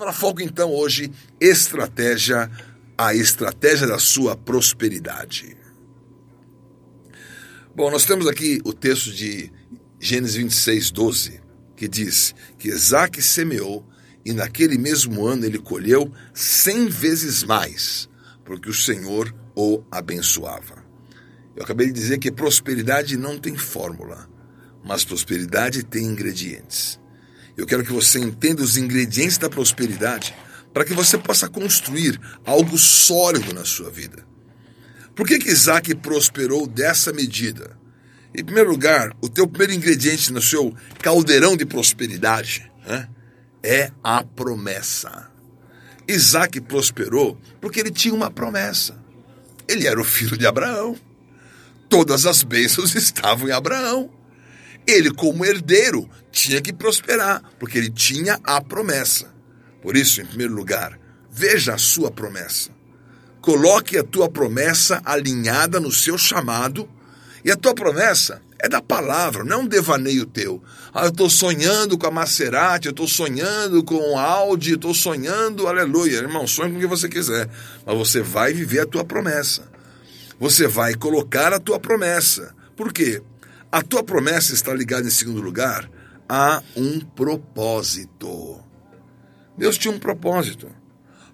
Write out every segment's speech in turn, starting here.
Para foco então hoje, estratégia, a estratégia da sua prosperidade. Bom, nós temos aqui o texto de Gênesis 26, 12, que diz que Isaac semeou e naquele mesmo ano ele colheu cem vezes mais, porque o Senhor o abençoava. Eu acabei de dizer que prosperidade não tem fórmula, mas prosperidade tem ingredientes. Eu quero que você entenda os ingredientes da prosperidade para que você possa construir algo sólido na sua vida. Por que, que Isaac prosperou dessa medida? Em primeiro lugar, o teu primeiro ingrediente no seu caldeirão de prosperidade né, é a promessa. Isaac prosperou porque ele tinha uma promessa. Ele era o filho de Abraão. Todas as bênçãos estavam em Abraão. Ele, como herdeiro, tinha que prosperar, porque ele tinha a promessa. Por isso, em primeiro lugar, veja a sua promessa. Coloque a tua promessa alinhada no seu chamado, e a tua promessa é da palavra, não é um devaneio teu. Ah, eu estou sonhando com a Maserati, eu estou sonhando com o Audi, eu estou sonhando, aleluia. Irmão, sonhe com o que você quiser, mas você vai viver a tua promessa. Você vai colocar a tua promessa. Por quê? A tua promessa está ligada, em segundo lugar, a um propósito. Deus tinha um propósito.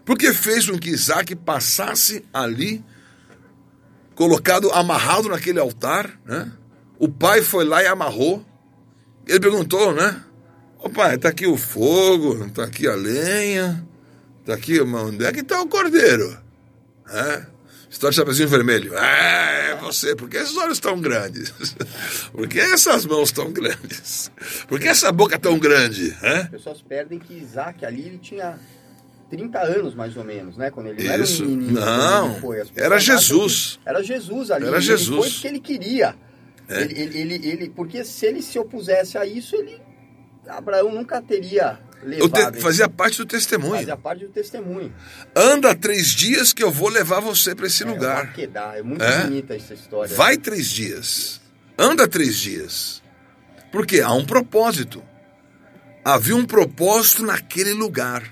Porque fez com que Isaac passasse ali, colocado, amarrado naquele altar, né? O pai foi lá e amarrou. Ele perguntou, né? Ô pai, tá aqui o fogo, tá aqui a lenha, tá aqui, onde é que tá o cordeiro? É? História de Chapeuzinho Vermelho. É, você, por que esses olhos tão grandes? Por que essas mãos tão grandes? Por que essa boca tão grande? É? As pessoas perdem que Isaac ali ele tinha 30 anos mais ou menos, né? Quando ele Isso. era um menino. Não, foi. era Jesus. Era Jesus ali. Era Jesus. Foi porque ele queria. É. Ele, ele, ele, ele, porque se ele se opusesse a isso, ele Abraão nunca teria levado. Te, fazia parte do testemunho. Fazia parte do testemunho. Anda três dias que eu vou levar você para esse é, lugar. É muito é? bonita essa história. Vai três dias. Anda três dias. Porque há um propósito. Havia um propósito naquele lugar.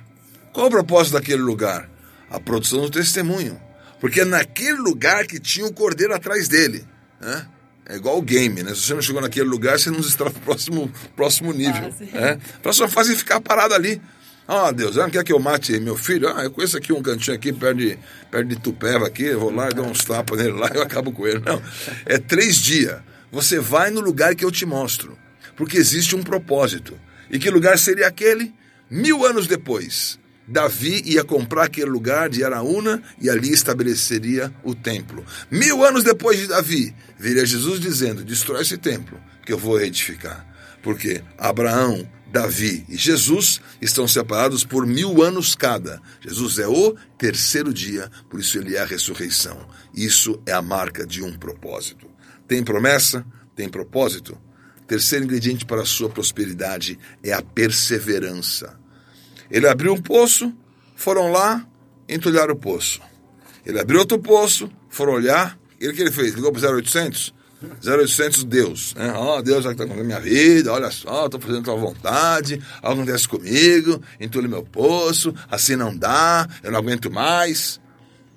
Qual o propósito daquele lugar? A produção do testemunho. Porque é naquele lugar que tinha o cordeiro atrás dele. Né? É igual o game, né? Se você não chegou naquele lugar, você não está no próximo, próximo nível. Ah, é? A próxima fase é ficar parado ali. Ah, oh, Deus, não quer que eu mate meu filho? Ah, eu conheço aqui um cantinho aqui, perto de, perto de Tupéva aqui, eu vou lá e dou uns tapas nele lá e eu acabo com ele. Não, é três dias. Você vai no lugar que eu te mostro, porque existe um propósito. E que lugar seria aquele? Mil anos depois. Davi ia comprar aquele lugar de Araúna e ali estabeleceria o templo. Mil anos depois de Davi, viria Jesus dizendo: Destrói esse templo, que eu vou edificar. Porque Abraão, Davi e Jesus estão separados por mil anos cada. Jesus é o terceiro dia, por isso ele é a ressurreição. Isso é a marca de um propósito. Tem promessa? Tem propósito? Terceiro ingrediente para a sua prosperidade é a perseverança. Ele abriu um poço, foram lá, entulharam o poço. Ele abriu outro poço, foram olhar, e o que ele fez? Ligou para o 0800? 0800 Deus. Né? Oh, Deus é que está com a minha vida, olha só, estou fazendo a tua vontade, algo acontece comigo, entule meu poço, assim não dá, eu não aguento mais.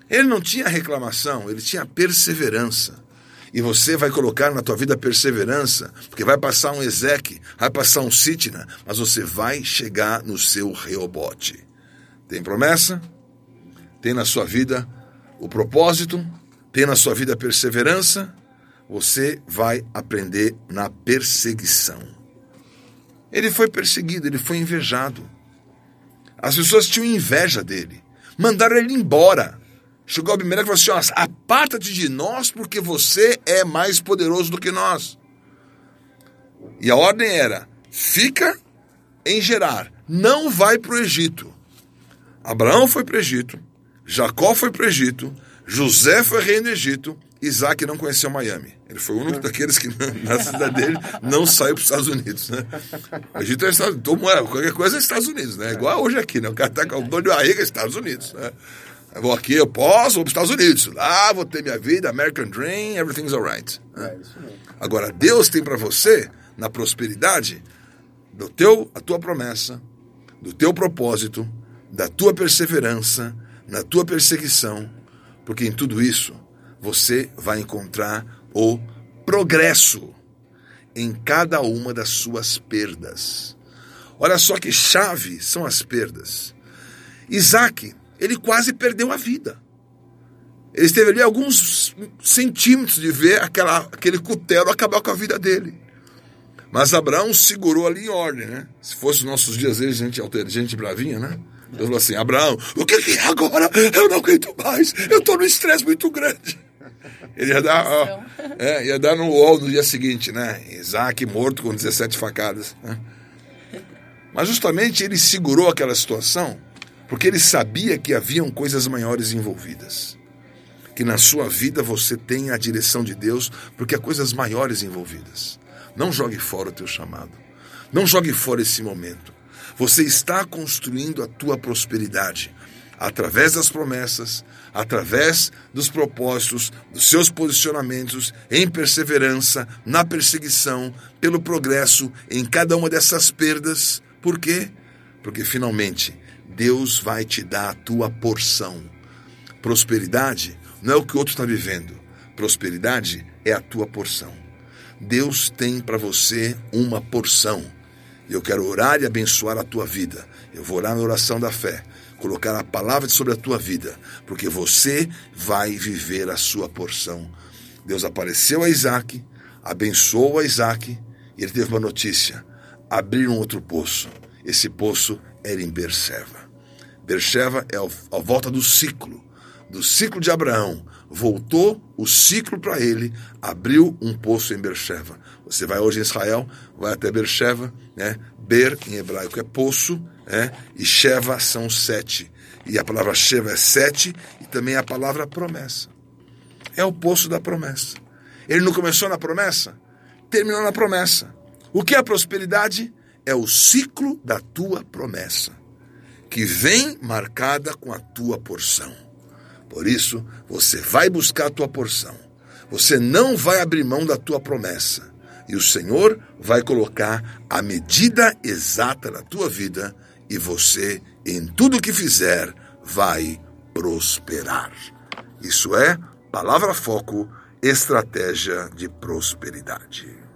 Ele não tinha reclamação, ele tinha perseverança. E você vai colocar na tua vida perseverança, porque vai passar um Ezeque, vai passar um Sitna, mas você vai chegar no seu Reobote. Tem promessa? Tem na sua vida o propósito? Tem na sua vida perseverança? Você vai aprender na perseguição. Ele foi perseguido, ele foi invejado. As pessoas tinham inveja dele. Mandaram ele embora. Chegou Abimeleque e falou assim: aparta-te de nós, porque você é mais poderoso do que nós. E a ordem era: fica em Gerar, não vai para o Egito. Abraão foi para o Egito, Jacó foi para o Egito, José foi rei do Egito, Isaac não conheceu Miami. Ele foi o único daqueles que na cidade dele não saiu para os Estados Unidos. Né? O Egito é Estados Unidos, qualquer coisa é Estados Unidos, né? Igual hoje aqui, né? O cara está com o dono de barriga é Estados Unidos. Né? Eu vou aqui, eu posso, vou para os Estados Unidos. Lá vou ter minha vida, American Dream, everything's alright. É Agora, Deus tem para você, na prosperidade, do teu, a tua promessa, do teu propósito, da tua perseverança, na tua perseguição, porque em tudo isso você vai encontrar o progresso em cada uma das suas perdas. Olha só que chave são as perdas. Isaac, ele quase perdeu a vida. Ele esteve ali alguns centímetros de ver aquela, aquele cutelo acabar com a vida dele. Mas Abraão segurou ali em ordem, né? Se fosse nossos dias, gente, gente bravinha, né? Ele falou assim: Abraão, o que, que é agora? Eu não aguento mais, eu estou num estresse muito grande. Ele ia dar, ó, é, ia dar no UOL no dia seguinte, né? Isaac morto com 17 facadas. Né? Mas justamente ele segurou aquela situação porque ele sabia que haviam coisas maiores envolvidas. Que na sua vida você tenha a direção de Deus, porque há coisas maiores envolvidas. Não jogue fora o teu chamado. Não jogue fora esse momento. Você está construindo a tua prosperidade através das promessas, através dos propósitos, dos seus posicionamentos em perseverança, na perseguição, pelo progresso em cada uma dessas perdas. Por quê? Porque finalmente Deus vai te dar a tua porção. Prosperidade não é o que o outro está vivendo. Prosperidade é a tua porção. Deus tem para você uma porção. Eu quero orar e abençoar a tua vida. Eu vou orar na oração da fé, colocar a palavra sobre a tua vida, porque você vai viver a sua porção. Deus apareceu a Isaac, abençoou a Isaac, e ele teve uma notícia: abrir um outro poço. Esse poço era em Berseba. Bercheva é a volta do ciclo, do ciclo de Abraão. Voltou o ciclo para ele, abriu um poço em Bercheva. Você vai hoje em Israel, vai até Bercheva, né? Ber em hebraico é poço, né? e Sheva são sete. E a palavra Sheva é sete, e também a palavra promessa. É o poço da promessa. Ele não começou na promessa? Terminou na promessa. O que é a prosperidade? É o ciclo da tua promessa que vem marcada com a tua porção. Por isso, você vai buscar a tua porção. Você não vai abrir mão da tua promessa. E o Senhor vai colocar a medida exata na tua vida e você, em tudo que fizer, vai prosperar. Isso é Palavra Foco, estratégia de prosperidade.